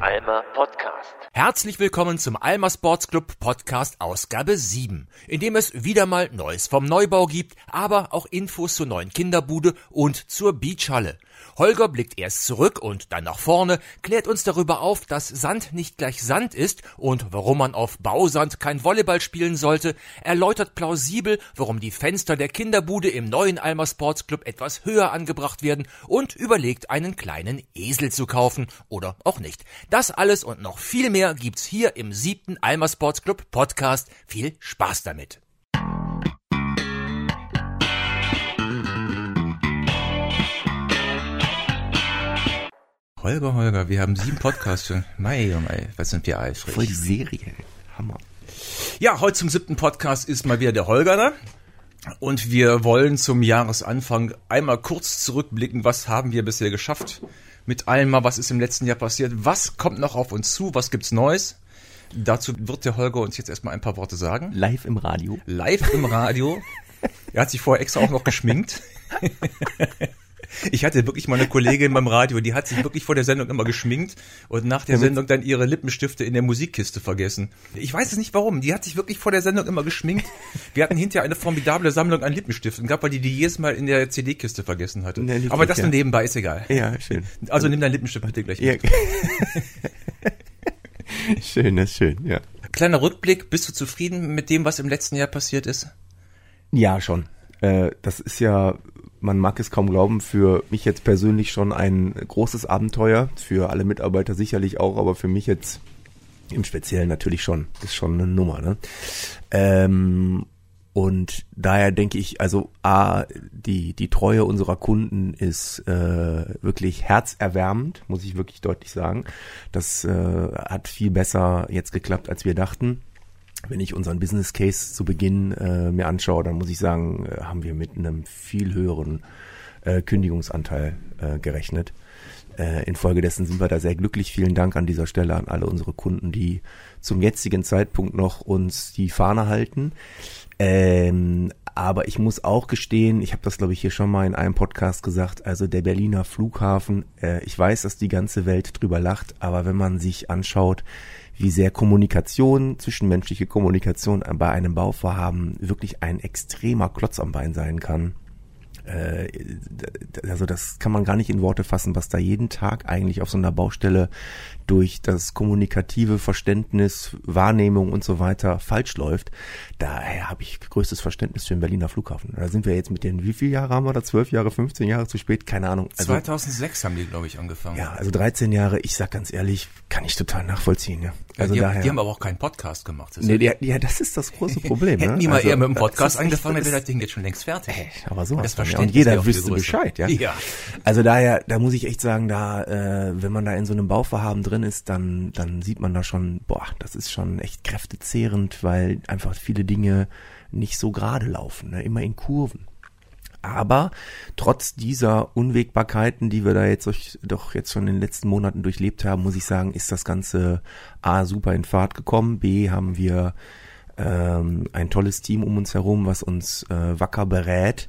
Alma Podcast. Herzlich willkommen zum Alma Sports Club Podcast Ausgabe 7, in dem es wieder mal Neues vom Neubau gibt, aber auch Infos zur neuen Kinderbude und zur Beachhalle. Holger blickt erst zurück und dann nach vorne, klärt uns darüber auf, dass Sand nicht gleich Sand ist und warum man auf Bausand kein Volleyball spielen sollte, erläutert plausibel, warum die Fenster der Kinderbude im neuen Alma Sports Club etwas höher angebracht werden und überlegt, einen kleinen Esel zu kaufen oder auch nicht. Das alles und noch viel mehr gibt's hier im siebten Alma Sports Club Podcast. Viel Spaß damit! Holger, Holger, wir haben sieben Podcasts schon. Mei, oh mei, was sind wir eifrig. Voll die Serie. Hammer. Ja, heute zum siebten Podcast ist mal wieder der Holger da. Und wir wollen zum Jahresanfang einmal kurz zurückblicken, was haben wir bisher geschafft mit allem mal, was ist im letzten Jahr passiert, was kommt noch auf uns zu, was gibt's Neues. Dazu wird der Holger uns jetzt erstmal ein paar Worte sagen. Live im Radio. Live im Radio. er hat sich vorher extra auch noch geschminkt. Ich hatte wirklich mal eine Kollegin beim Radio, die hat sich wirklich vor der Sendung immer geschminkt und nach der Sendung dann ihre Lippenstifte in der Musikkiste vergessen. Ich weiß es nicht warum. Die hat sich wirklich vor der Sendung immer geschminkt. Wir hatten hinterher eine formidable Sammlung an Lippenstiften gab, weil die die jedes Mal in der CD-Kiste vergessen hatte. Nee, Aber das ja. nur nebenbei ist egal. Ja, schön. Also nimm deinen Lippenstift bitte gleich Ja. mit. schön, das ist schön, ja. Kleiner Rückblick. Bist du zufrieden mit dem, was im letzten Jahr passiert ist? Ja, schon. Äh, das ist ja, man mag es kaum glauben, für mich jetzt persönlich schon ein großes Abenteuer. Für alle Mitarbeiter sicherlich auch, aber für mich jetzt im Speziellen natürlich schon. Ist schon eine Nummer, ne? Ähm, und daher denke ich, also A, die, die Treue unserer Kunden ist äh, wirklich herzerwärmend, muss ich wirklich deutlich sagen. Das äh, hat viel besser jetzt geklappt, als wir dachten. Wenn ich unseren Business Case zu Beginn äh, mir anschaue, dann muss ich sagen, äh, haben wir mit einem viel höheren äh, Kündigungsanteil äh, gerechnet. Äh, infolgedessen sind wir da sehr glücklich. Vielen Dank an dieser Stelle an alle unsere Kunden, die zum jetzigen Zeitpunkt noch uns die Fahne halten. Ähm, aber ich muss auch gestehen, ich habe das glaube ich hier schon mal in einem Podcast gesagt, also der Berliner Flughafen, äh, ich weiß, dass die ganze Welt drüber lacht, aber wenn man sich anschaut, wie sehr Kommunikation, zwischenmenschliche Kommunikation bei einem Bauvorhaben wirklich ein extremer Klotz am Bein sein kann, äh, also das kann man gar nicht in Worte fassen, was da jeden Tag eigentlich auf so einer Baustelle durch das kommunikative Verständnis, Wahrnehmung und so weiter falsch läuft. Daher habe ich größtes Verständnis für den Berliner Flughafen. Da sind wir jetzt mit den, wie viele Jahre haben wir da? Zwölf Jahre, 15 Jahre zu spät? Keine Ahnung. Also, 2006 haben die, glaube ich, angefangen. ja, also 13 Jahre, ich sag ganz ehrlich, kann ich total nachvollziehen. Ja. Also die, daher. die haben aber auch keinen Podcast gemacht. Das nee, die, ja, das ist das große Problem. Hätten ne? die mal Also, eher mit dem Podcast angefangen, dann wäre das Ding jetzt schon längst fertig. aber sowas Das von, ja. Und jeder wüsste. Bescheid, ja. Ja. Also daher, da muss ich echt sagen, da, äh, wenn man da in so einem Bauvorhaben drin ist, dann, dann sieht man da schon, boah, das ist schon echt kräftezehrend, weil einfach viele Dinge nicht so gerade laufen, ne? immer in Kurven. Aber trotz dieser Unwägbarkeiten, die wir da jetzt durch, doch jetzt schon in den letzten Monaten durchlebt haben, muss ich sagen, ist das Ganze A super in Fahrt gekommen, B haben wir ähm, ein tolles Team um uns herum, was uns äh, wacker berät.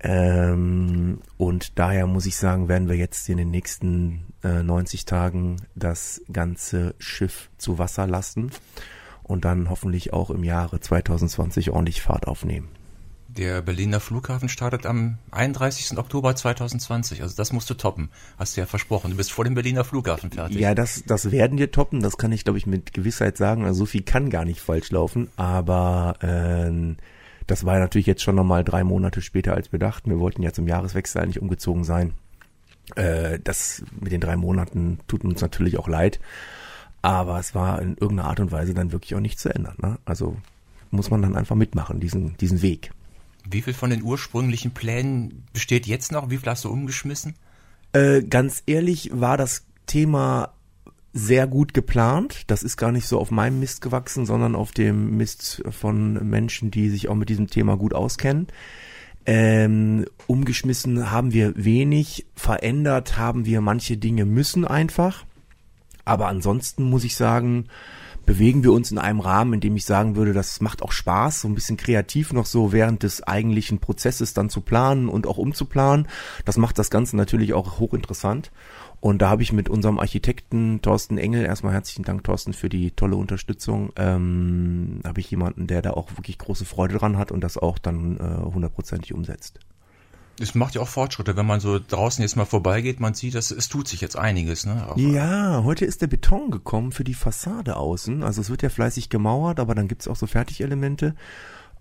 Ähm, und daher muss ich sagen, werden wir jetzt in den nächsten äh, 90 Tagen das ganze Schiff zu Wasser lassen und dann hoffentlich auch im Jahre 2020 ordentlich Fahrt aufnehmen. Der Berliner Flughafen startet am 31. Oktober 2020. Also das musst du toppen. Hast du ja versprochen. Du bist vor dem Berliner Flughafen fertig. Ja, das, das werden wir toppen, das kann ich, glaube ich, mit Gewissheit sagen. Also so viel kann gar nicht falsch laufen, aber ähm, das war natürlich jetzt schon nochmal drei Monate später, als wir dachten. Wir wollten ja zum Jahreswechsel eigentlich umgezogen sein. Äh, das mit den drei Monaten tut uns natürlich auch leid, aber es war in irgendeiner Art und Weise dann wirklich auch nicht zu ändern. Ne? Also muss man dann einfach mitmachen, diesen, diesen Weg. Wie viel von den ursprünglichen Plänen besteht jetzt noch? Wie viel hast du umgeschmissen? Äh, ganz ehrlich war das Thema sehr gut geplant. Das ist gar nicht so auf meinem Mist gewachsen, sondern auf dem Mist von Menschen, die sich auch mit diesem Thema gut auskennen. Ähm, umgeschmissen haben wir wenig, verändert haben wir manche Dinge müssen einfach. Aber ansonsten muss ich sagen, bewegen wir uns in einem Rahmen, in dem ich sagen würde, das macht auch Spaß, so ein bisschen kreativ noch so während des eigentlichen Prozesses dann zu planen und auch umzuplanen. Das macht das Ganze natürlich auch hochinteressant. Und da habe ich mit unserem Architekten Thorsten Engel, erstmal herzlichen Dank Thorsten für die tolle Unterstützung, ähm, habe ich jemanden, der da auch wirklich große Freude dran hat und das auch dann äh, hundertprozentig umsetzt. Es macht ja auch Fortschritte, wenn man so draußen jetzt mal vorbeigeht, man sieht, dass es tut sich jetzt einiges. Ne? Auch ja, heute ist der Beton gekommen für die Fassade außen. Also es wird ja fleißig gemauert, aber dann gibt's auch so Fertigelemente.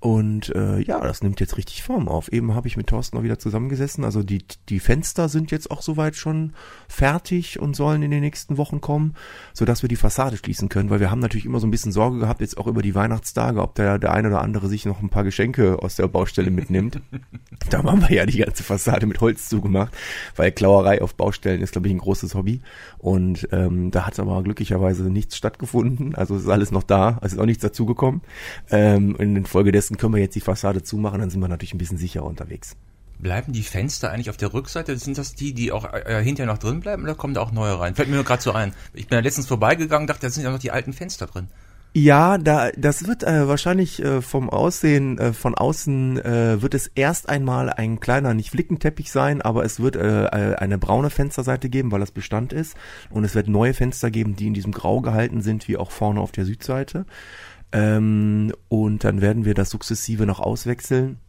Und äh, ja, das nimmt jetzt richtig Form auf. Eben habe ich mit Thorsten auch wieder zusammengesessen. Also die, die Fenster sind jetzt auch soweit schon fertig und sollen in den nächsten Wochen kommen, sodass wir die Fassade schließen können, weil wir haben natürlich immer so ein bisschen Sorge gehabt, jetzt auch über die Weihnachtstage, ob der, der eine oder andere sich noch ein paar Geschenke aus der Baustelle mitnimmt. da haben wir ja die ganze Fassade mit Holz zugemacht, weil Klauerei auf Baustellen ist, glaube ich, ein großes Hobby. Und ähm, da hat aber glücklicherweise nichts stattgefunden. Also ist alles noch da, also ist auch nichts dazugekommen. Ähm, in Folge dessen besten können wir jetzt die Fassade zumachen, dann sind wir natürlich ein bisschen sicherer unterwegs. Bleiben die Fenster eigentlich auf der Rückseite? Sind das die, die auch äh, hinterher noch drin bleiben oder kommen da auch neue rein? Fällt mir nur gerade so ein. Ich bin ja letztens vorbeigegangen, dachte, da sind ja noch die alten Fenster drin. Ja, da das wird äh, wahrscheinlich äh, vom Aussehen äh, von außen äh, wird es erst einmal ein kleiner nicht Flickenteppich sein, aber es wird äh, äh, eine braune Fensterseite geben, weil das Bestand ist und es wird neue Fenster geben, die in diesem Grau gehalten sind, wie auch vorne auf der Südseite. Ähm, und dann werden wir das sukzessive noch auswechseln.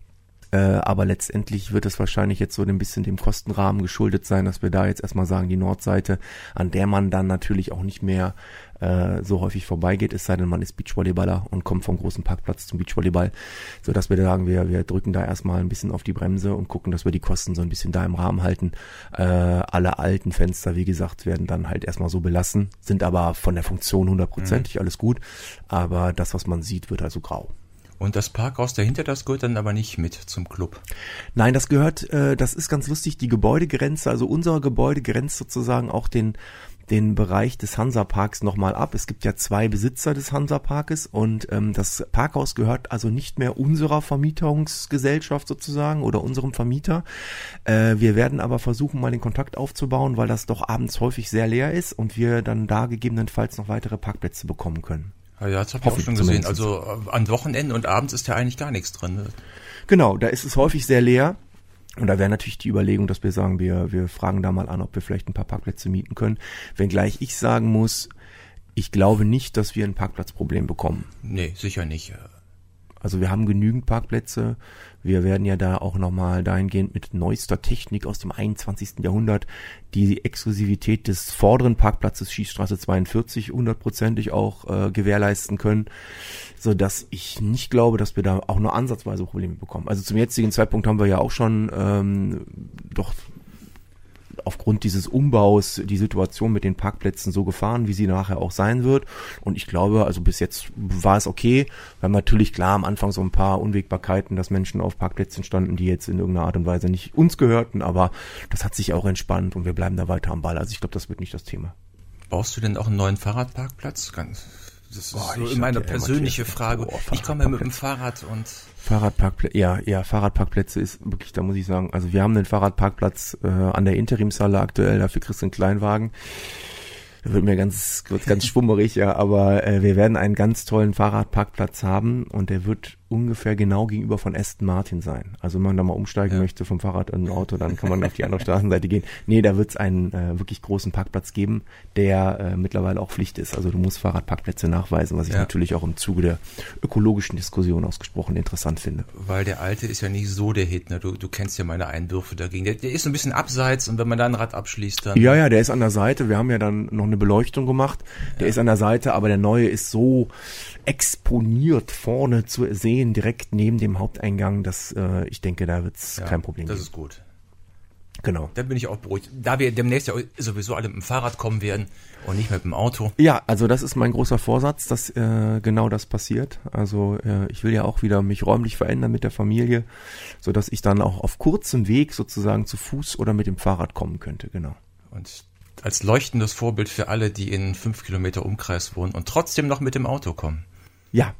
Äh, aber letztendlich wird es wahrscheinlich jetzt so ein bisschen dem Kostenrahmen geschuldet sein, dass wir da jetzt erstmal sagen, die Nordseite, an der man dann natürlich auch nicht mehr äh, so häufig vorbeigeht, es sei denn, man ist Beachvolleyballer und kommt vom großen Parkplatz zum Beachvolleyball, so dass wir sagen, wir, wir drücken da erstmal ein bisschen auf die Bremse und gucken, dass wir die Kosten so ein bisschen da im Rahmen halten. Äh, alle alten Fenster, wie gesagt, werden dann halt erstmal so belassen, sind aber von der Funktion hundertprozentig mhm. alles gut, aber das, was man sieht, wird also grau. Und das Parkhaus dahinter, das gehört dann aber nicht mit zum Club. Nein, das gehört, äh, das ist ganz lustig, die Gebäudegrenze, also unser Gebäude grenzt sozusagen auch den den Bereich des Hansaparks nochmal ab. Es gibt ja zwei Besitzer des Hansaparkes und ähm, das Parkhaus gehört also nicht mehr unserer Vermietungsgesellschaft sozusagen oder unserem Vermieter. Äh, wir werden aber versuchen, mal den Kontakt aufzubauen, weil das doch abends häufig sehr leer ist und wir dann da gegebenenfalls noch weitere Parkplätze bekommen können. Ja, ja das habe ich auch schon gesehen. Also äh, an Wochenenden und abends ist ja eigentlich gar nichts drin. Ne? Genau, da ist es häufig sehr leer. Und da wäre natürlich die Überlegung, dass wir sagen, wir, wir fragen da mal an, ob wir vielleicht ein paar Parkplätze mieten können. Wenngleich ich sagen muss, ich glaube nicht, dass wir ein Parkplatzproblem bekommen. Nee, sicher nicht. Also wir haben genügend Parkplätze. Wir werden ja da auch nochmal dahingehend mit neuester Technik aus dem 21. Jahrhundert die Exklusivität des vorderen Parkplatzes Schießstraße 42 hundertprozentig auch äh, gewährleisten können, so dass ich nicht glaube, dass wir da auch nur ansatzweise Probleme bekommen. Also zum jetzigen Zeitpunkt haben wir ja auch schon ähm, doch aufgrund dieses Umbaus die Situation mit den Parkplätzen so gefahren, wie sie nachher auch sein wird. Und ich glaube, also bis jetzt war es okay. Wir haben natürlich klar am Anfang so ein paar Unwägbarkeiten, dass Menschen auf Parkplätzen standen, die jetzt in irgendeiner Art und Weise nicht uns gehörten, aber das hat sich auch entspannt und wir bleiben da weiter am Ball. Also ich glaube, das wird nicht das Thema. Brauchst du denn auch einen neuen Fahrradparkplatz? Ganz das ist Boah, so meine persönliche Frage. Oh, ich komme ja mit dem Fahrrad und Fahrradparkplätze, ja, ja, Fahrradparkplätze ist wirklich, da muss ich sagen, also wir haben einen Fahrradparkplatz äh, an der Interimshalle aktuell, dafür kriegst du einen Kleinwagen. Da wird mir ganz, ganz schwummerig, ja, aber äh, wir werden einen ganz tollen Fahrradparkplatz haben und der wird ungefähr genau gegenüber von Aston Martin sein. Also wenn man da mal umsteigen ja. möchte vom Fahrrad in ein Auto, dann kann man auf die andere Straßenseite gehen. Nee, da wird es einen äh, wirklich großen Parkplatz geben, der äh, mittlerweile auch Pflicht ist. Also du musst Fahrradparkplätze nachweisen, was ich ja. natürlich auch im Zuge der ökologischen Diskussion ausgesprochen interessant finde. Weil der alte ist ja nicht so der Hit, ne? Du, du kennst ja meine Einwürfe dagegen. Der, der ist so ein bisschen abseits und wenn man da ein Rad abschließt, dann. Ja, ja, der ist an der Seite. Wir haben ja dann noch eine Beleuchtung gemacht. Der ja. ist an der Seite, aber der neue ist so exponiert vorne zu sehen, direkt neben dem Haupteingang. Das, äh, ich denke, da wird es ja, kein Problem Das geben. ist gut. Genau. Da bin ich auch beruhigt. Da wir demnächst ja sowieso alle mit dem Fahrrad kommen werden und nicht mit dem Auto. Ja, also das ist mein großer Vorsatz, dass äh, genau das passiert. Also äh, ich will ja auch wieder mich räumlich verändern mit der Familie, so dass ich dann auch auf kurzem Weg sozusagen zu Fuß oder mit dem Fahrrad kommen könnte. Genau. Und als leuchtendes Vorbild für alle, die in fünf Kilometer Umkreis wohnen und trotzdem noch mit dem Auto kommen. Ja,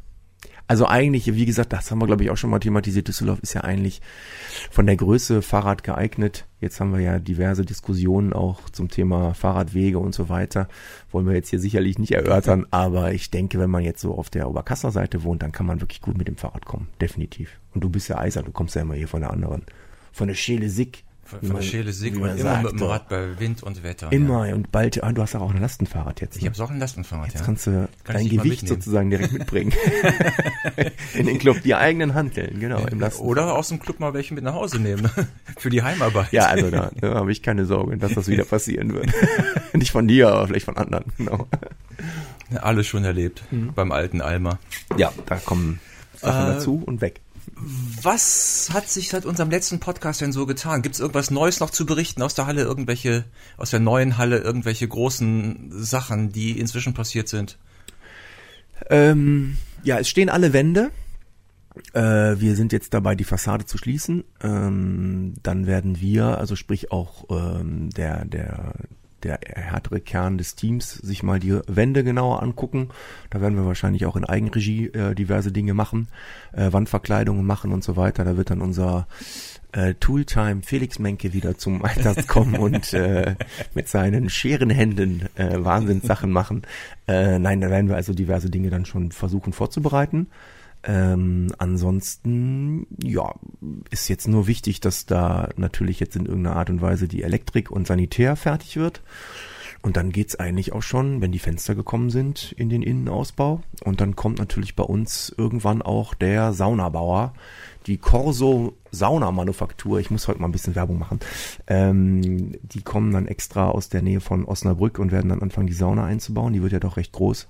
Also eigentlich, wie gesagt, das haben wir glaube ich auch schon mal thematisiert. Düsseldorf ist ja eigentlich von der Größe Fahrrad geeignet. Jetzt haben wir ja diverse Diskussionen auch zum Thema Fahrradwege und so weiter. Wollen wir jetzt hier sicherlich nicht erörtern, aber ich denke, wenn man jetzt so auf der Oberkasseler Seite wohnt, dann kann man wirklich gut mit dem Fahrrad kommen. Definitiv. Und du bist ja Eiser, du kommst ja immer hier von der anderen. Von der Schele Sick. Von, von der Schele Sick und immer sagt, mit dem Rad bei Wind und Wetter. Immer ja. und bald, ah, du hast auch ein Lastenfahrrad jetzt. Ne? Ich habe auch ein Lastenfahrrad, jetzt ja. kannst du Kann dein Gewicht sozusagen direkt mitbringen. In den Club, die eigenen Handeln, genau. Im Oder aus dem Club mal welche mit nach Hause nehmen, ne? für die Heimarbeit. Ja, also da, da habe ich keine Sorge, dass das wieder passieren wird. Nicht von dir, aber vielleicht von anderen, genau. Alles schon erlebt, mhm. beim alten Alma. Ja, da kommen Sachen äh, dazu und weg. Was hat sich seit unserem letzten Podcast denn so getan? Gibt es irgendwas Neues noch zu berichten aus der Halle? Irgendwelche, aus der neuen Halle, irgendwelche großen Sachen, die inzwischen passiert sind? Ähm, ja, es stehen alle Wände. Äh, wir sind jetzt dabei, die Fassade zu schließen. Ähm, dann werden wir, also sprich auch ähm, der, der, der härtere Kern des Teams sich mal die Wände genauer angucken. Da werden wir wahrscheinlich auch in Eigenregie äh, diverse Dinge machen, äh, Wandverkleidungen machen und so weiter. Da wird dann unser äh, Tooltime Felix Menke wieder zum Einsatz kommen und äh, mit seinen Scherenhänden äh, Wahnsinnssachen machen. Äh, nein, da werden wir also diverse Dinge dann schon versuchen vorzubereiten. Ähm, ansonsten, ja, ist jetzt nur wichtig, dass da natürlich jetzt in irgendeiner Art und Weise die Elektrik und Sanitär fertig wird. Und dann geht's eigentlich auch schon, wenn die Fenster gekommen sind, in den Innenausbau. Und dann kommt natürlich bei uns irgendwann auch der Saunabauer, die Corso Saunamanufaktur. Ich muss heute mal ein bisschen Werbung machen. Ähm, die kommen dann extra aus der Nähe von Osnabrück und werden dann anfangen, die Sauna einzubauen. Die wird ja doch recht groß.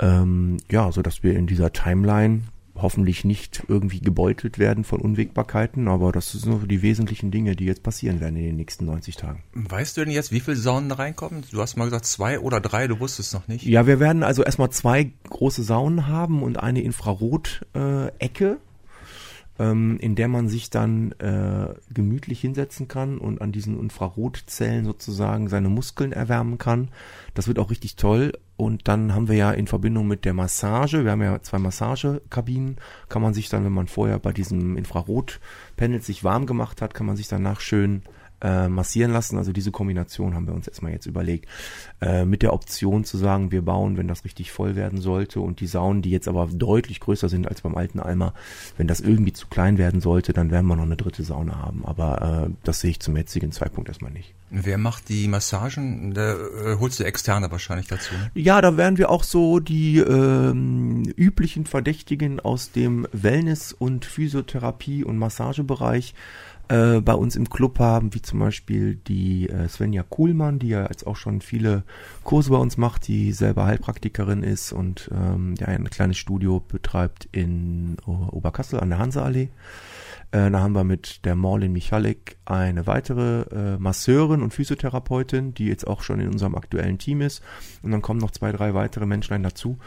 Ähm, ja, so dass wir in dieser Timeline hoffentlich nicht irgendwie gebeutelt werden von Unwägbarkeiten, aber das sind nur die wesentlichen Dinge, die jetzt passieren werden in den nächsten 90 Tagen. Weißt du denn jetzt, wie viele Saunen reinkommen? Du hast mal gesagt zwei oder drei, du wusstest noch nicht. Ja, wir werden also erstmal zwei große Saunen haben und eine Infrarot-Ecke. Äh, ähm, in der man sich dann äh, gemütlich hinsetzen kann und an diesen Infrarotzellen sozusagen seine Muskeln erwärmen kann. Das wird auch richtig toll. Und dann haben wir ja in Verbindung mit der Massage, wir haben ja zwei Massagekabinen, kann man sich dann, wenn man vorher bei diesem Infrarotpanel sich warm gemacht hat, kann man sich danach schön äh, massieren lassen. Also diese Kombination haben wir uns erstmal jetzt überlegt. Äh, mit der Option zu sagen, wir bauen, wenn das richtig voll werden sollte und die Saunen, die jetzt aber deutlich größer sind als beim alten Eimer, wenn das irgendwie zu klein werden sollte, dann werden wir noch eine dritte Sauna haben. Aber äh, das sehe ich zum jetzigen Zeitpunkt erstmal nicht. Wer macht die Massagen? Da äh, holst du externe wahrscheinlich dazu. Ne? Ja, da werden wir auch so die ähm, üblichen Verdächtigen aus dem Wellness- und Physiotherapie- und Massagebereich äh, bei uns im Club haben, wie zum Beispiel die äh, Svenja Kuhlmann, die ja jetzt auch schon viele Kurse bei uns macht, die selber Heilpraktikerin ist und ähm, der ein kleines Studio betreibt in Oberkassel an der Hanseallee. Äh, da haben wir mit der Morlin Michalik eine weitere äh, Masseurin und Physiotherapeutin, die jetzt auch schon in unserem aktuellen Team ist. Und dann kommen noch zwei, drei weitere Menschen dazu,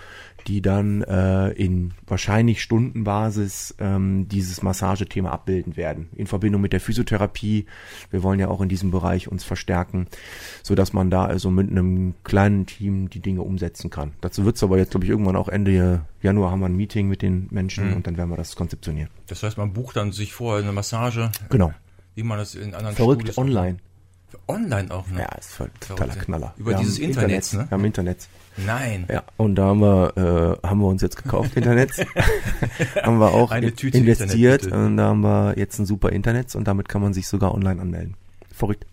die dann äh, in wahrscheinlich Stundenbasis ähm, dieses Massagethema abbilden werden. In Verbindung mit der Physiotherapie. Wir wollen ja auch in diesem Bereich uns verstärken, so dass man da also mit einem kleinen Team die Dinge umsetzen kann. Dazu wird es aber jetzt, glaube ich, irgendwann auch Ende Januar haben wir ein Meeting mit den Menschen mhm. und dann werden wir das konzeptionieren. Das heißt, man bucht dann sich vorher eine Massage. Genau. Wie man das in anderen Verrückt Studios online. Online auch, ne? Ja, ist voll totaler Knaller. Über wir dieses Internet, Internet, ne? Wir haben Internet. Nein. Ja, und da haben wir, äh, haben wir uns jetzt gekauft, Internet. haben wir auch investiert Internet, und da haben wir jetzt ein super Internet und damit kann man sich sogar online anmelden. Verrückt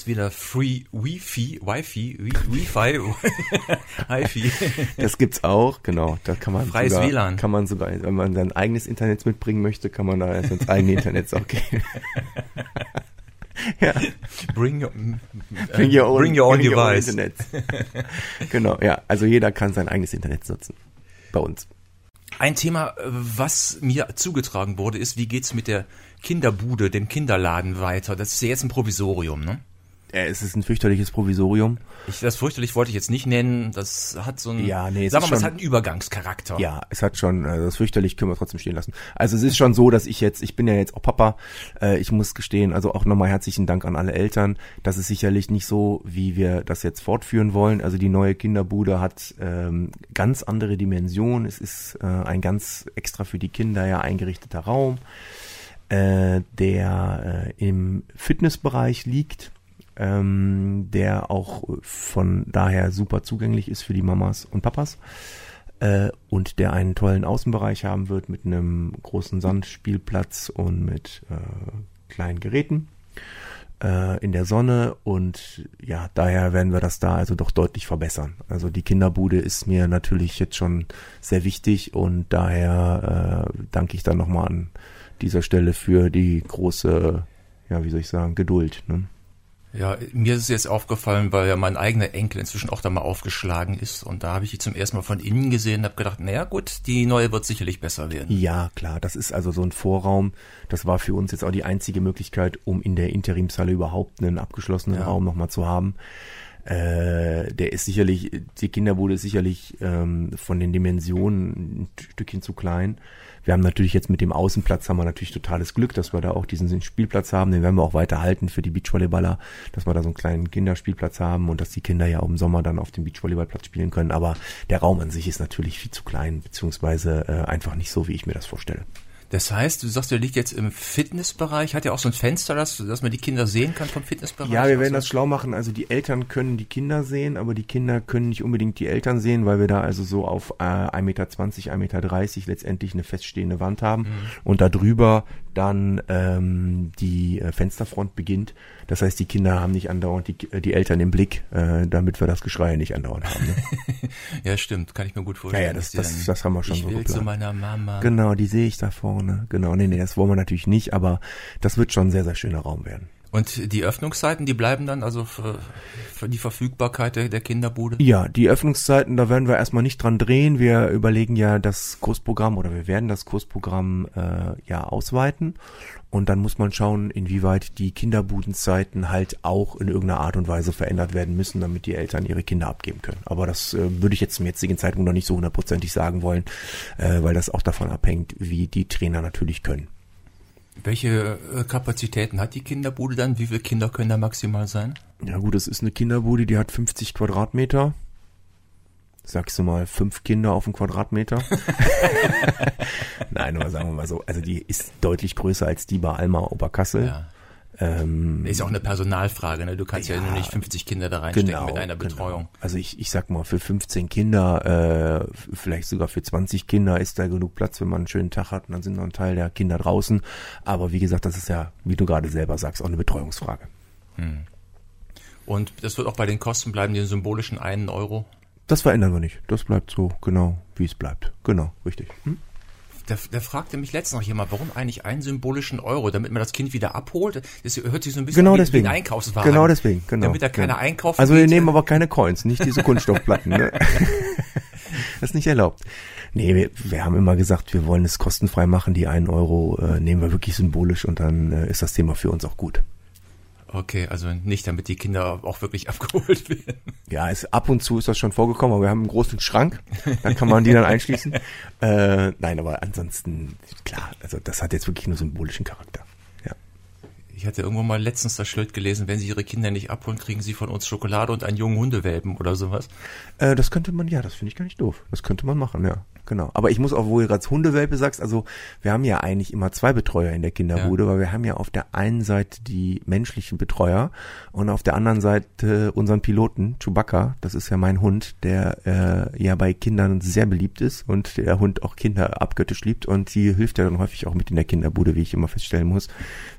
gibt's wieder Free Wi-Fi, Wi-Fi, Wi-Fi, Wi-Fi. Das gibt's auch, genau. Da kann man Freies sogar, WLAN. Kann man sogar, wenn man sein eigenes Internet mitbringen möchte, kann man da ins eigene Internet auch gehen. ja. Bring your, bring your own, bring your own bring device. Your own Internet. genau, ja. Also jeder kann sein eigenes Internet nutzen. Bei uns. Ein Thema, was mir zugetragen wurde, ist, wie geht's mit der Kinderbude, dem Kinderladen weiter? Das ist ja jetzt ein Provisorium, ne? Äh, es ist ein fürchterliches Provisorium. Ich, das fürchterlich wollte ich jetzt nicht nennen. Das hat so einen, Ja, nee, sagen wir mal, es hat einen Übergangscharakter. Ja, es hat schon, äh, das fürchterlich können wir trotzdem stehen lassen. Also es ist schon so, dass ich jetzt, ich bin ja jetzt auch Papa, äh, ich muss gestehen, also auch nochmal herzlichen Dank an alle Eltern. Das ist sicherlich nicht so, wie wir das jetzt fortführen wollen. Also die neue Kinderbude hat ähm, ganz andere Dimensionen. Es ist äh, ein ganz extra für die Kinder ja eingerichteter Raum, äh, der äh, im Fitnessbereich liegt ähm, der auch von daher super zugänglich ist für die Mamas und Papas äh, und der einen tollen Außenbereich haben wird mit einem großen Sandspielplatz und mit äh, kleinen Geräten äh, in der Sonne und ja, daher werden wir das da also doch deutlich verbessern. Also die Kinderbude ist mir natürlich jetzt schon sehr wichtig und daher äh, danke ich dann nochmal an dieser Stelle für die große, ja, wie soll ich sagen, Geduld. Ne? Ja, mir ist es jetzt aufgefallen, weil ja mein eigener Enkel inzwischen auch da mal aufgeschlagen ist und da habe ich die zum ersten Mal von innen gesehen und habe gedacht, naja gut, die neue wird sicherlich besser werden. Ja, klar, das ist also so ein Vorraum. Das war für uns jetzt auch die einzige Möglichkeit, um in der Interimshalle überhaupt einen abgeschlossenen Ja. Raum nochmal zu haben. Äh, der ist sicherlich, die Kinderbude ist sicherlich ähm, von den Dimensionen ein Stückchen zu klein. Wir haben natürlich jetzt mit dem Außenplatz haben wir natürlich totales Glück, dass wir da auch diesen Spielplatz haben. Den werden wir auch weiter halten für die Beachvolleyballer, dass wir da so einen kleinen Kinderspielplatz haben und dass die Kinder ja auch im Sommer dann auf dem Beachvolleyballplatz spielen können. Aber der Raum an sich ist natürlich viel zu klein, beziehungsweise äh, einfach nicht so, wie ich mir das vorstelle. Das heißt, du sagst, der liegt jetzt im Fitnessbereich, hat ja auch so ein Fenster, dass, dass man die Kinder sehen kann vom Fitnessbereich. Ja, wir werden Also- das schlau machen. Also die Eltern können die Kinder sehen, aber die Kinder können nicht unbedingt die Eltern sehen, weil wir da also so auf äh, 1,20 Meter, 1,30 Meter letztendlich eine feststehende Wand haben und da drüber dann ähm, die äh, Fensterfront beginnt. Das heißt, die Kinder haben nicht andauernd die, die Eltern im Blick, äh, damit wir das Geschrei nicht andauernd haben. Ne? Ja, stimmt, kann ich mir gut vorstellen. Ja, ja, das- das- dann, das haben wir schon ich so will geplant. zu meiner Mama. genau, die sehe ich da vorne. Genau, nee, nee, das wollen wir natürlich nicht, aber das wird schon ein sehr, sehr schöner Raum werden. Und die Öffnungszeiten, die bleiben dann also für, für die Verfügbarkeit der, der Kinderbude? Ja, die Öffnungszeiten, da werden wir erstmal nicht dran drehen. Wir überlegen ja das Kursprogramm oder wir werden das Kursprogramm äh, ja ausweiten. Und dann muss man schauen, inwieweit die Kinderbudenzeiten halt auch in irgendeiner Art und Weise verändert werden müssen, damit die Eltern ihre Kinder abgeben können. Aber das äh, würde ich jetzt zum jetzigen Zeitpunkt noch nicht so hundertprozentig sagen wollen, äh, weil das auch davon abhängt, wie die Trainer natürlich können. Welche äh, Kapazitäten hat die Kinderbude dann? Wie viele Kinder können da maximal sein? Ja gut, es ist eine Kinderbude, die hat 50 Quadratmeter. Sagst du mal, fünf Kinder auf einen Quadratmeter? Nein, aber sagen wir mal so, also die ist deutlich größer als die bei Alma Oberkassel. Ja. Ähm, Ist auch eine Personalfrage, ne? Du kannst ja, Ja, nur nicht 50 Kinder da reinstecken mit einer Betreuung. Genau. Also ich, ich sag mal, für 15 Kinder, äh, vielleicht sogar für 20 Kinder ist da genug Platz, wenn man einen schönen Tag hat und dann sind noch ein Teil der Kinder draußen. Aber wie gesagt, das ist ja, wie du gerade selber sagst, auch eine Betreuungsfrage. Und das wird auch bei den Kosten bleiben, den symbolischen einen Euro. Das verändern wir nicht. Das bleibt so genau, wie es bleibt. Genau, richtig. Hm? Da, da fragte mich letztens noch jemand, warum eigentlich einen symbolischen Euro, damit man das Kind wieder abholt? Das hört sich so ein bisschen Genau an wie, deswegen. wie ein Einkaufswagen. Genau deswegen, genau. Damit da keiner ja. einkaufen Also wir nehmen aber keine Coins, nicht diese Kunststoffplatten. Ne? das ist nicht erlaubt. Nee, wir, wir haben immer gesagt, wir wollen es kostenfrei machen. Die einen Euro äh, nehmen wir wirklich symbolisch und dann äh, ist das Thema für uns auch gut. Okay, also nicht, damit die Kinder auch wirklich abgeholt werden. Ja, es, ab und zu ist das schon vorgekommen, aber wir haben einen großen Schrank, da kann man die dann einschließen. Äh, nein, aber ansonsten, klar, also das hat jetzt wirklich nur symbolischen Charakter. Ja. Ich hatte irgendwo mal letztens das Schild gelesen, wenn sie ihre Kinder nicht abholen, kriegen sie von uns Schokolade und einen jungen Hundewelpen oder sowas. Äh, das könnte man, ja, das finde ich gar nicht doof. Das könnte man machen, ja. Genau. Aber ich muss auch, wo du gerade Hundewelpe sagst, also wir haben ja eigentlich immer zwei Betreuer in der Kinderbude, weil wir haben ja auf der einen Seite die menschlichen Betreuer und auf der anderen Seite unseren Piloten, Chewbacca, das ist ja mein Hund, der äh, ja bei Kindern sehr beliebt ist und der Hund auch Kinder abgöttisch liebt und die hilft ja dann häufig auch mit in der Kinderbude, wie ich immer feststellen muss,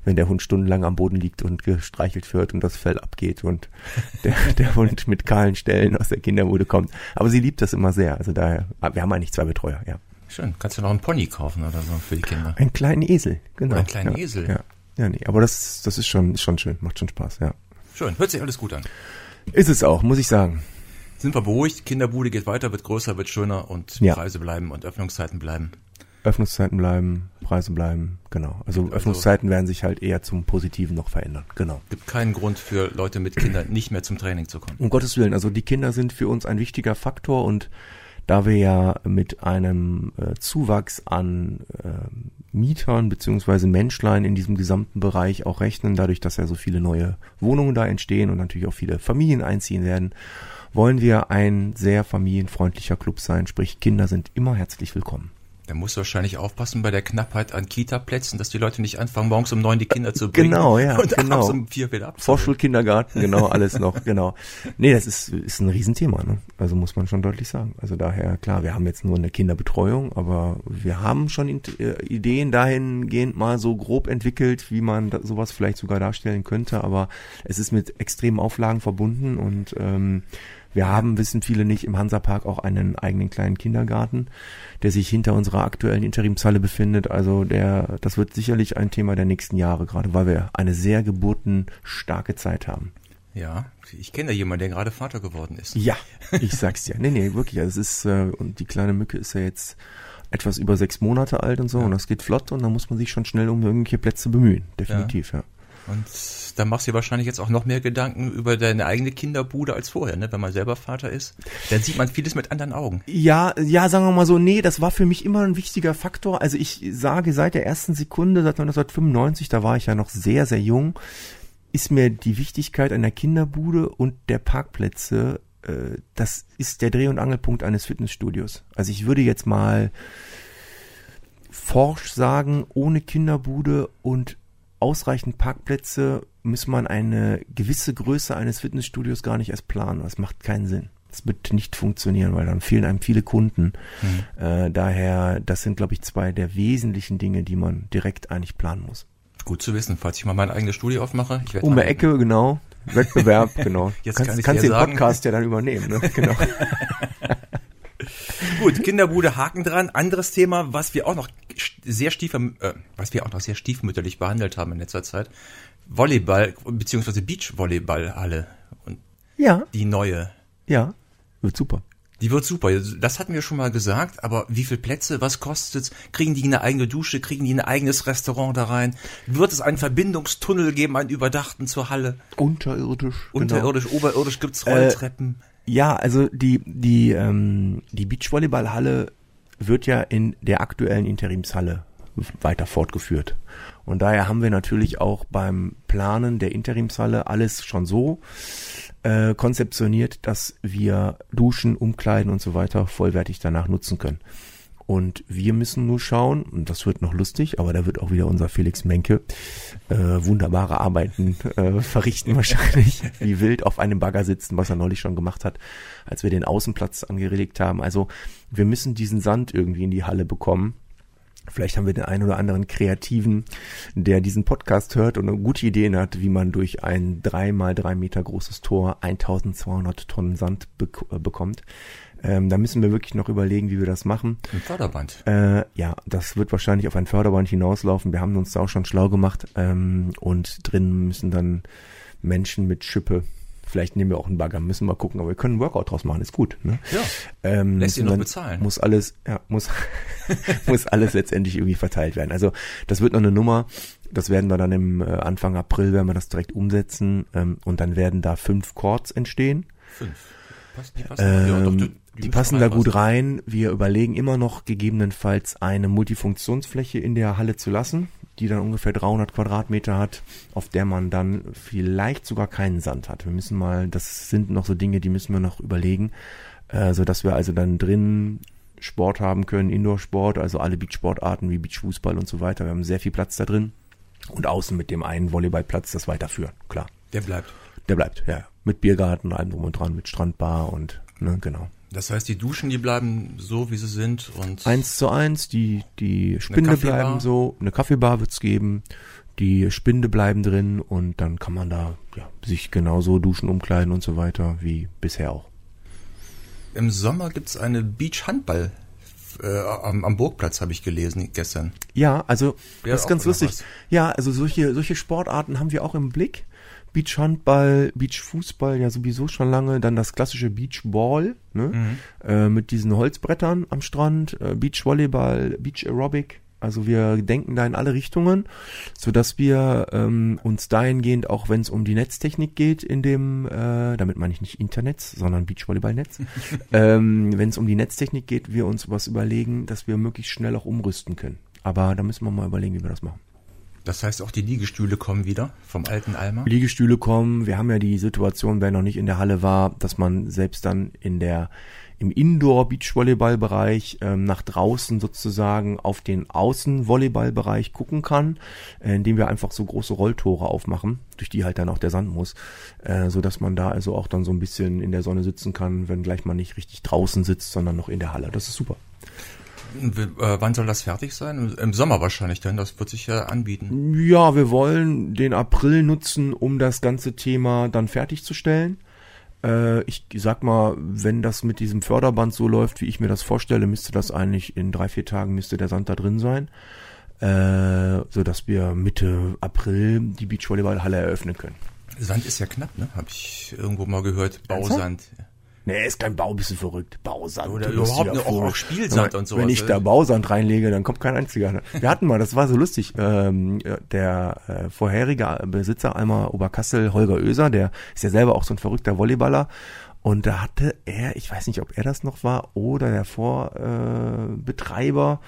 wenn der Hund stundenlang am Boden liegt und gestreichelt wird und das Fell abgeht und der, der Hund mit kahlen Stellen aus der Kinderbude kommt. Aber sie liebt das immer sehr. Also daher, wir haben eigentlich zwei Betreuer, ja. Schön. Kannst du noch einen Pony kaufen oder so für die Kinder? Einen kleinen Esel, genau. Oder einen kleinen ja, Esel. Ja. ja, nee, aber das, das ist schon, ist schon schön, macht schon Spaß, ja. Schön. Hört sich alles gut an. Ist es auch, muss ich sagen. Sind wir beruhigt? Kinderbude geht weiter, wird größer, wird schöner und Ja. Preise bleiben und Öffnungszeiten bleiben. Öffnungszeiten bleiben, Preise bleiben, genau. Also, also Öffnungszeiten werden sich halt eher zum Positiven noch verändern, genau. Gibt keinen Grund für Leute mit Kindern nicht mehr zum Training zu kommen. Um Gottes Willen, also die Kinder sind für uns ein wichtiger Faktor und da wir ja mit einem äh, Zuwachs an äh, Mietern beziehungsweise Menschlein in diesem gesamten Bereich auch rechnen, dadurch, dass ja so viele neue Wohnungen da entstehen und natürlich auch viele Familien einziehen werden, wollen wir ein sehr familienfreundlicher Club sein, sprich Kinder sind immer herzlich willkommen. Musst du wahrscheinlich aufpassen bei der Knappheit an Kita-Plätzen, dass die Leute nicht anfangen, morgens um neun die Kinder zu bringen. Genau, ja. Und genau. abends um vier wieder abzuholen. Vorschulkindergarten, genau, alles noch, genau. Nee, das ist, ist ein Riesenthema, ne? Also muss man schon deutlich sagen. Also daher, klar, wir haben jetzt nur eine Kinderbetreuung, aber wir haben schon äh, Ideen dahingehend mal so grob entwickelt, wie man sowas vielleicht sogar darstellen könnte, aber es ist mit extremen Auflagen verbunden und ähm, wir haben, wissen viele nicht, im Hansapark auch einen eigenen kleinen Kindergarten, der sich hinter unserer aktuellen Interimshalle befindet. Also der, das wird sicherlich ein Thema der nächsten Jahre, gerade weil wir eine sehr geburtenstarke Zeit haben. Ja, ich kenne da jemanden, der gerade Vater geworden ist. Ja, ich sag's dir. Nee, nee, wirklich. Also es ist, äh, und die kleine Mücke ist ja jetzt etwas über sechs Monate alt und so, ja. und das geht flott und da muss man sich schon schnell um irgendwelche Plätze bemühen. Definitiv, ja. ja. Und da machst du dir wahrscheinlich jetzt auch noch mehr Gedanken über deine eigene Kinderbude als vorher, ne? Wenn man selber Vater ist, dann sieht man vieles mit anderen Augen. Ja, ja, sagen wir mal so, nee, das war für mich immer ein wichtiger Faktor. Also ich sage seit der ersten Sekunde, seit 1995, da war ich ja noch sehr, sehr jung, ist mir die Wichtigkeit einer Kinderbude und der Parkplätze, äh, das ist der Dreh- und Angelpunkt eines Fitnessstudios. Also ich würde jetzt mal forsch sagen, ohne Kinderbude und ausreichend Parkplätze muss man eine gewisse Größe eines Fitnessstudios gar nicht erst planen. Das macht keinen Sinn. Das wird nicht funktionieren, weil dann fehlen einem viele Kunden. Mhm. Äh, daher, das sind, glaube ich, zwei der wesentlichen Dinge, die man direkt eigentlich planen muss. Gut zu wissen, falls ich mal mein eigenes Studio aufmache. Ich um die Ecke, genau. Wettbewerb, genau. Jetzt kannst, kann kannst den sagen. Podcast ja dann übernehmen, ne? Genau. Gut, Kinderbude, Haken dran. Anderes Thema, was wir auch noch sehr stief, äh, was wir auch noch sehr stiefmütterlich behandelt haben in letzter Zeit. Volleyball, beziehungsweise Beachvolleyballhalle. Und ja. Die neue. Ja, wird super. Die wird super. Das hatten wir schon mal gesagt, aber wie viel Plätze, was kostet's? Kriegen die eine eigene Dusche? Kriegen die ein eigenes Restaurant da rein? Wird es einen Verbindungstunnel geben, einen überdachten zur Halle? Unterirdisch. Genau. Unterirdisch, genau. oberirdisch gibt's Rolltreppen. Äh, ja, also die, die, ähm, die Beachvolleyballhalle wird ja in der aktuellen Interimshalle weiter fortgeführt. Und daher haben wir natürlich auch beim Planen der Interimshalle alles schon so äh, konzeptioniert, dass wir Duschen, Umkleiden und so weiter vollwertig danach nutzen können. Und wir müssen nur schauen, und das wird noch lustig, aber da wird auch wieder unser Felix Menke äh, wunderbare Arbeiten äh, verrichten wahrscheinlich, wie wild auf einem Bagger sitzen, was er neulich schon gemacht hat, als wir den Außenplatz angeregt haben. Also wir müssen diesen Sand irgendwie in die Halle bekommen. Vielleicht haben wir den einen oder anderen Kreativen, der diesen Podcast hört und eine gute Ideen hat, wie man durch ein drei mal drei Meter großes Tor 1200 Tonnen Sand be äh, bekommt. Ähm, da müssen wir wirklich noch überlegen, wie wir das machen. Ein Förderband. Äh, ja, das wird wahrscheinlich auf ein Förderband hinauslaufen. Wir haben uns da auch schon schlau gemacht. Ähm, und drin müssen dann Menschen mit Schippe Vielleicht nehmen wir auch einen Bagger, müssen wir gucken, aber wir können einen Workout draus machen, ist gut. Ne? Ja. Ähm, Lässt ihn noch bezahlen. Muss alles, ja, muss, muss alles letztendlich irgendwie verteilt werden. Also das wird noch eine Nummer. Das werden wir dann im äh, Anfang April, werden wir das direkt umsetzen ähm, und dann werden da fünf Chords entstehen. Fünf. Passt, passen, ähm, ja, doch, die, passen da gut rein. Wir überlegen immer noch gegebenenfalls eine Multifunktionsfläche in der Halle zu lassen, die dann ungefähr 300 Quadratmeter hat, auf der man dann vielleicht sogar keinen Sand hat. Wir müssen mal, das sind noch so Dinge, die müssen wir noch überlegen, äh, so dass wir also dann drin Sport haben können, Indoor-Sport, also alle Beachsportarten wie Beachfußball und so weiter. Wir haben sehr viel Platz da drin und außen mit dem einen Volleyballplatz das weiterführen, klar. Der bleibt. Der bleibt, ja. Mit Biergarten, allem drum und dran, mit Strandbar und, ne, genau. Das heißt, die Duschen, die bleiben so, wie sie sind und. Eins zu eins, die, die Spinde bleiben so, eine Kaffeebar wird's geben, die Spinde bleiben drin und dann kann man da, ja, sich genauso duschen, umkleiden und so weiter, wie bisher auch. Im Sommer gibt's eine Beach-Handball äh, am, am Burgplatz habe ich gelesen gestern. Ja, also Ja, das ist ganz lustig. Ja, also solche, solche Sportarten haben wir auch im Blick. Beachhandball, Beachfußball ja sowieso schon lange, dann das klassische Beachball, ne? Mhm. äh, mit diesen Holzbrettern am Strand, äh, Beachvolleyball, Beach Aerobic. Also wir denken da in alle Richtungen, so dass wir ähm, uns dahingehend, auch wenn es um die Netztechnik geht, in dem, äh, damit meine ich nicht Internet, sondern Beachvolleyballnetz, ähm, wenn es um die Netztechnik geht, wir uns was überlegen, dass wir möglichst schnell auch umrüsten können. Aber da müssen wir mal überlegen, wie wir das machen. Das heißt, auch die Liegestühle kommen wieder vom alten Alma. Liegestühle kommen. Wir haben ja die Situation, wer noch nicht in der Halle war, dass man selbst dann in der im Indoor-Beachvolleyball-Bereich ähm, nach draußen sozusagen auf den Außen-Volleyball-Bereich gucken kann, äh, indem wir einfach so große Rolltore aufmachen, durch die halt dann auch der Sand muss, äh, so dass man da also auch dann so ein bisschen in der Sonne sitzen kann, wenn gleich man nicht richtig draußen sitzt, sondern noch in der Halle. Das ist super. W- Äh, wann soll das fertig sein? Im- Sommer wahrscheinlich dann. Das wird sich ja anbieten. Ja, wir wollen den April nutzen, um das ganze Thema dann fertigzustellen. Äh, ich sag mal, wenn das mit diesem Förderband so läuft, wie ich mir das vorstelle, müsste das eigentlich in drei, vier Tagen müsste der Sand da drin sein. Äh, so dass wir Mitte April die Beachvolleyballhalle eröffnen können. Sand ist ja knapp, ne? Habe ich irgendwo mal gehört. Bausand. Nee, ist kein Bau, bist du verrückt. Bausand. Oder überhaupt ne, auch- auch Spielsand und sowas, Wenn ich da Bausand reinlege, dann kommt kein einziger. Wir hatten mal, das war so lustig, ähm, der äh, vorherige Besitzer einmal Oberkassel, Holger Oeser, der ist ja selber auch so ein verrückter Volleyballer. Und da hatte er, ich weiß nicht, ob er das noch war oder der Vorbetreiber,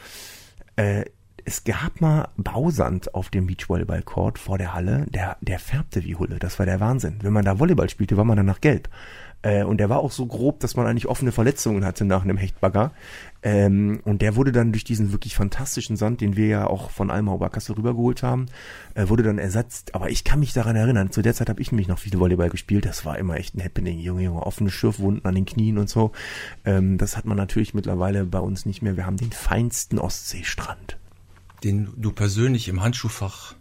äh, äh, es gab mal Bausand auf dem Beachvolleyball-Court vor der Halle, der, der färbte wie Hulle. Das war der Wahnsinn. Wenn man da Volleyball spielte, war man danach gelb. Äh, und der war auch so grob, dass man eigentlich offene Verletzungen hatte nach einem Hechtbagger. Ähm, und der wurde dann durch diesen wirklich fantastischen Sand, den wir ja auch von Alma Oberkassel rübergeholt haben, äh, wurde dann ersetzt. Aber ich kann mich daran erinnern, zu der Zeit habe ich nämlich noch viel Volleyball gespielt. Das war immer echt ein Happening. Junge, Junge, offene Schürfwunden an den Knien und so. Ähm, das hat man natürlich mittlerweile bei uns nicht mehr. Wir haben den feinsten Ostseestrand. Den du persönlich im Handschuhfach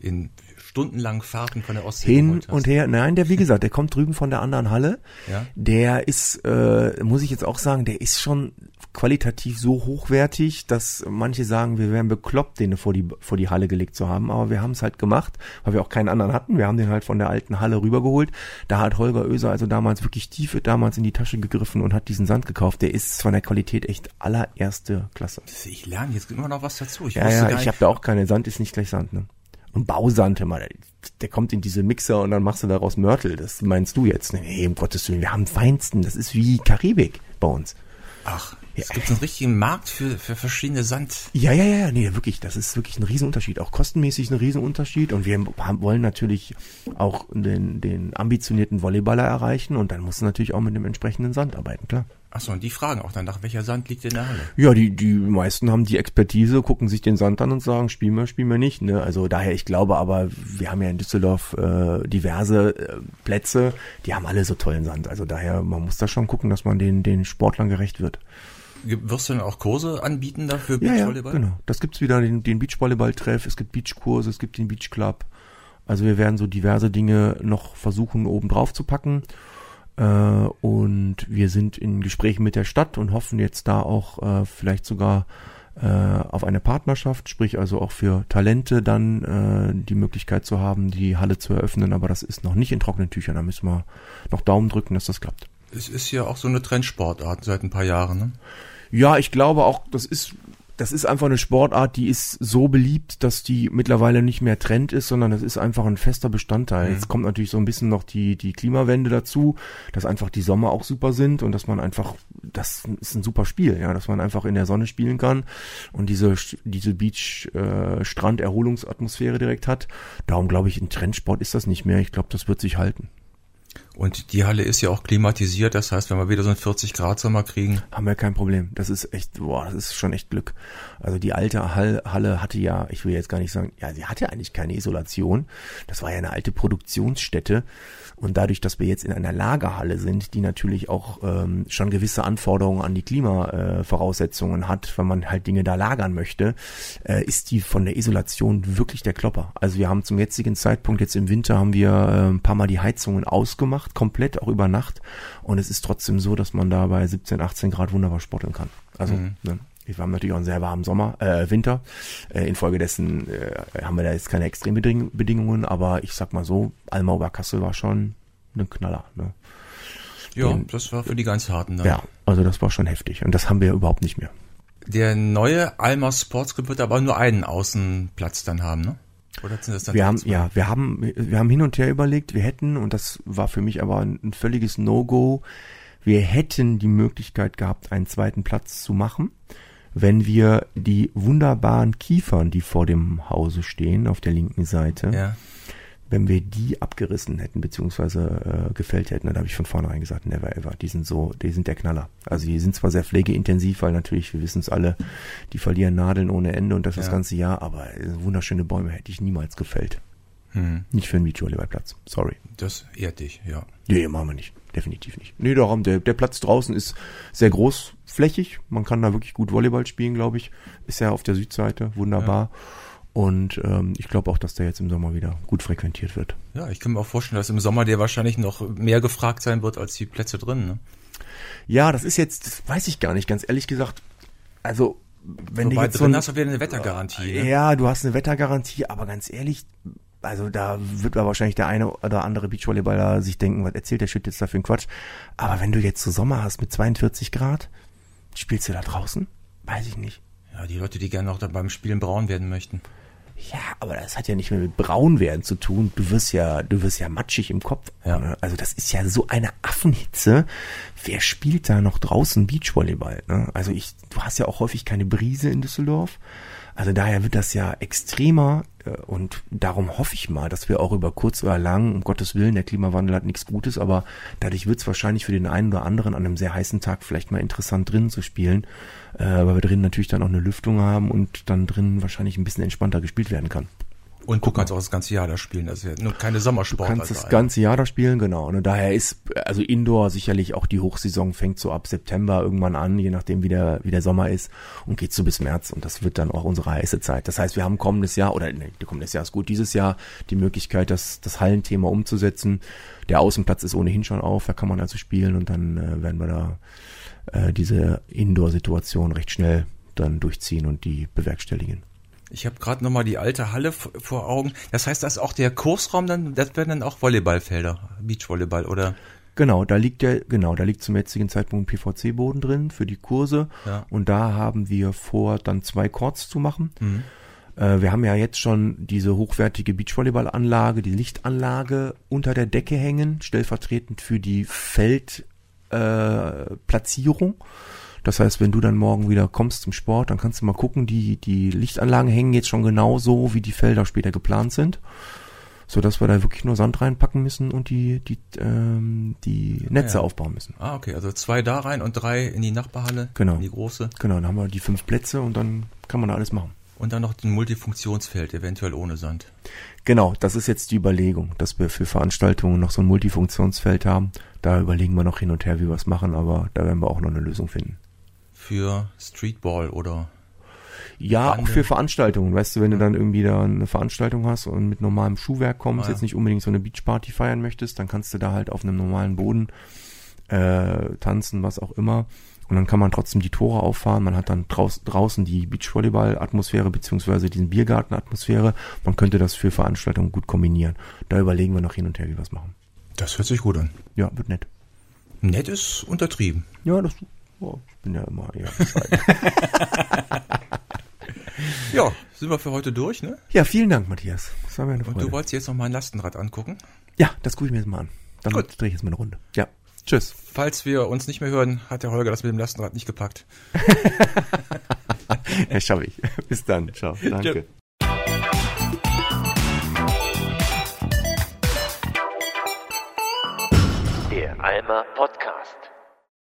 in stundenlangen Fahrten von der Ostsee hin und her. Nein, der wie gesagt, der kommt drüben von der anderen Halle. Ja. Der ist, äh, muss ich jetzt auch sagen, der ist schon qualitativ so hochwertig, dass manche sagen, wir wären bekloppt, den vor die vor die Halle gelegt zu haben. Aber wir haben es halt gemacht, weil wir auch keinen anderen hatten. Wir haben den halt von der alten Halle rübergeholt. Da hat Holger Oeser also damals wirklich tief damals in die Tasche gegriffen und hat diesen Sand gekauft. Der ist von der Qualität echt allererste Klasse. Ich lerne jetzt immer noch was dazu. Ich Ja, ja, ich habe da auch keine Sand, ist nicht gleich Sand, ne? Und Bausand, immer, der, der kommt in diese Mixer und dann machst du daraus Mörtel. Das meinst du jetzt? Nee, um Gottes Willen, wir haben feinsten. Das ist wie Karibik bei uns. Ach, Ja. es gibt einen richtigen Markt für, für verschiedene Sand. Ja, ja, ja, ja, nee, wirklich, das ist wirklich ein Riesenunterschied. Auch kostenmäßig ein Riesenunterschied. Und wir haben, wollen natürlich auch den, den ambitionierten Volleyballer erreichen und dann musst du natürlich auch mit dem entsprechenden Sand arbeiten, klar. Achso, und die fragen auch dann nach, welcher Sand liegt in der Halle? Ja, die, die meisten haben die Expertise, gucken sich den Sand an und sagen, spielen wir, spielen wir nicht. Ne? Also daher, ich glaube aber, wir haben ja in Düsseldorf äh, diverse äh, Plätze, die haben alle so tollen Sand. Also daher, man muss da schon gucken, dass man den, den Sportlern gerecht wird. Wirst du dann auch Kurse anbieten dafür Ja, ja, Beachvolleyball? genau. Das gibt's wieder, den, den Beachvolleyball-Treff, es gibt Beachkurse, es gibt den Beachclub. Also wir werden so diverse Dinge noch versuchen, oben drauf zu packen. Äh, und wir sind in Gesprächen mit der Stadt und hoffen jetzt da auch äh, vielleicht sogar äh, auf eine Partnerschaft, sprich also auch für Talente dann äh, die Möglichkeit zu haben, die Halle zu eröffnen. Aber das ist noch nicht in trockenen Tüchern. Da müssen wir noch Daumen drücken, dass das klappt. Es ist ja auch so eine Trendsportart seit ein paar Jahren, ne? Ja, ich glaube auch, das ist, das ist einfach eine Sportart, die ist so beliebt, dass die mittlerweile nicht mehr Trend ist, sondern das ist einfach ein fester Bestandteil. Mhm. Jetzt kommt natürlich so ein bisschen noch die, die Klimawende dazu, dass einfach die Sommer auch super sind und dass man einfach, das ist ein super Spiel, ja, dass man einfach in der Sonne spielen kann und diese, diese Beach, äh, direkt hat. Darum glaube ich, ein Trendsport ist das nicht mehr. Ich glaube, das wird sich halten. Und die Halle ist ja auch klimatisiert, das heißt, wenn wir wieder so einen 40 Grad Sommer kriegen, haben wir kein Problem. Das ist echt, boah, das ist schon echt Glück. Also die alte Hall, Halle hatte ja, ich will jetzt gar nicht sagen, ja, sie hatte eigentlich keine Isolation. Das war ja eine alte Produktionsstätte. Und dadurch, dass wir jetzt in einer Lagerhalle sind, die natürlich auch ähm, schon gewisse Anforderungen an die Klimavoraussetzungen äh, hat, wenn man halt Dinge da lagern möchte, äh, ist die von der Isolation wirklich der Klopper. Also wir haben zum jetzigen Zeitpunkt, jetzt im Winter, haben wir äh, ein paar Mal die Heizungen ausgemacht, komplett, auch über Nacht. Und es ist trotzdem so, dass man da bei 17, 18 Grad wunderbar sporteln kann. Also, Mhm. ne? Wir haben natürlich auch einen sehr warmen Sommer, äh, Winter. Äh, infolgedessen äh, haben wir da jetzt keine Extrembedingungen, aber ich sag mal so, Alma Oberkassel war schon ein Knaller. Ne? Ja, Den, das war für die ganz harten dann. Ja, also das war schon heftig und das haben wir überhaupt nicht mehr. Der neue Alma Sports Club wird aber nur einen Außenplatz dann haben, ne? Oder sind das dann wir haben, ja, wir haben, wir haben hin und her überlegt, wir hätten, und das war für mich aber ein, ein völliges No-Go, wir hätten die Möglichkeit gehabt, einen zweiten Platz zu machen wenn wir die wunderbaren Kiefern, die vor dem Hause stehen, auf der linken Seite, ja. Wenn wir die abgerissen hätten, beziehungsweise äh, gefällt hätten, dann habe ich von vornherein gesagt, never ever. Die sind so, die sind der Knaller. Also die sind zwar sehr pflegeintensiv, weil natürlich, wir wissen es alle, die verlieren Nadeln ohne Ende und das ja. das ganze Jahr, aber wunderschöne Bäume hätte ich niemals gefällt. Hm. Nicht für einen Beachvolleyballplatz. Sorry. Das ehrt dich, ja. Nee, machen wir nicht. Definitiv nicht. Nee, darum, der, der Platz draußen ist sehr großflächig. Man kann da wirklich gut Volleyball spielen, glaube ich. Ist ja auf der Südseite. Wunderbar. Ja. Und ähm, ich glaube auch, dass der jetzt im Sommer wieder gut frequentiert wird. Ja, ich kann mir auch vorstellen, dass im Sommer der wahrscheinlich noch mehr gefragt sein wird als die Plätze drin. Ne? Ja, das ist jetzt, das weiß ich gar nicht, ganz ehrlich gesagt. Also, wenn Wobei du jetzt drin so ein, hast du wieder eine Wettergarantie. Ne? Ja, du hast eine Wettergarantie, aber ganz ehrlich, also da wird wahrscheinlich der eine oder andere Beachvolleyballer sich denken, was erzählt der Shit jetzt da für einen Quatsch. Aber wenn du jetzt so Sommer hast mit 42 Grad, spielst du da draußen? Weiß ich nicht. Ja, die Leute, die gerne auch dann beim Spielen braun werden möchten. Ja, aber das hat ja nicht mehr mit braun werden zu tun. Du wirst ja, du wirst ja matschig im Kopf. Ja. Also das ist ja so eine Affenhitze. Wer spielt da noch draußen Beachvolleyball? Ne? Also ich, du hast ja auch häufig keine Brise in Düsseldorf. Also daher wird das ja extremer äh, und darum hoffe ich mal, dass wir auch über kurz oder lang, um Gottes Willen, der Klimawandel hat nichts Gutes, aber dadurch wird es wahrscheinlich für den einen oder anderen an einem sehr heißen Tag vielleicht mal interessant drinnen zu spielen, äh, weil wir drinnen natürlich dann auch eine Lüftung haben und dann drinnen wahrscheinlich ein bisschen entspannter gespielt werden kann. Und du kannst auch das ganze Jahr da spielen, das ist ja nur keine Sommersport. Du kannst das ganze Jahr da spielen, genau. Und daher ist, also Indoor sicherlich auch die Hochsaison fängt so ab September irgendwann an, je nachdem wie der, wie der Sommer ist und geht so bis März und das wird dann auch unsere heiße Zeit. Das heißt, wir haben kommendes Jahr, oder ne, kommendes Jahr ist gut, dieses Jahr die Möglichkeit, das, das Hallenthema umzusetzen. Der Außenplatz ist ohnehin schon auf, da kann man also spielen und dann äh, werden wir da äh, diese Indoor-Situation recht schnell dann durchziehen und die bewerkstelligen. Ich habe gerade nochmal die alte Halle vor Augen. Das heißt, das ist auch der Kursraum dann, das werden dann auch Volleyballfelder, Beachvolleyball, oder? Genau, da liegt der, genau, da liegt zum jetzigen Zeitpunkt ein PVC-Boden drin für die Kurse. Ja. Und da haben wir vor, dann zwei Courts zu machen. Mhm. Äh, wir haben ja jetzt schon diese hochwertige Beachvolleyballanlage, die Lichtanlage unter der Decke hängen, stellvertretend für die Feldplatzierung. Äh, das heißt, wenn du dann morgen wieder kommst zum Sport, dann kannst du mal gucken, die, die Lichtanlagen hängen jetzt schon genau so, wie die Felder später geplant sind. So dass wir da wirklich nur Sand reinpacken müssen und die, die, ähm, die Netze ja. aufbauen müssen. Ah, okay. Also zwei da rein und drei in die Nachbarhalle. Genau. In die große. Genau, dann haben wir die fünf Plätze und dann kann man da alles machen. Und dann noch ein Multifunktionsfeld, eventuell ohne Sand. Genau, das ist jetzt die Überlegung, dass wir für Veranstaltungen noch so ein Multifunktionsfeld haben. Da überlegen wir noch hin und her, wie wir es machen, aber da werden wir auch noch eine Lösung finden für Streetball oder ja, Bande. auch für Veranstaltungen. Weißt du, wenn du dann irgendwie da eine Veranstaltung hast und mit normalem Schuhwerk kommst, ah, ja. jetzt nicht unbedingt so eine Beachparty feiern möchtest, dann kannst du da halt auf einem normalen Boden äh, tanzen, was auch immer. Und dann kann man trotzdem die Tore auffahren. Man hat dann draus, draußen die Beachvolleyball-Atmosphäre beziehungsweise diesen Biergarten-Atmosphäre. Man könnte das für Veranstaltungen gut kombinieren. Da überlegen wir noch hin und her, wie wir es machen. Das hört sich gut an. Ja, wird nett. Nett ist untertrieben. Ja, das Oh, ich bin ja immer eher ja, sind wir für heute durch, ne? Ja, vielen Dank, Matthias. Das war mir eine Freude. Und du wolltest jetzt noch mal ein Lastenrad angucken? Ja, das gucke ich mir jetzt mal an. Dann Gut. drehe ich jetzt mal eine Runde. Ja. Tschüss. Falls wir uns nicht mehr hören, hat der Holger das mit dem Lastenrad nicht gepackt. ja, schaffe ich. Bis dann. Ciao. Danke. Der Alma Podcast.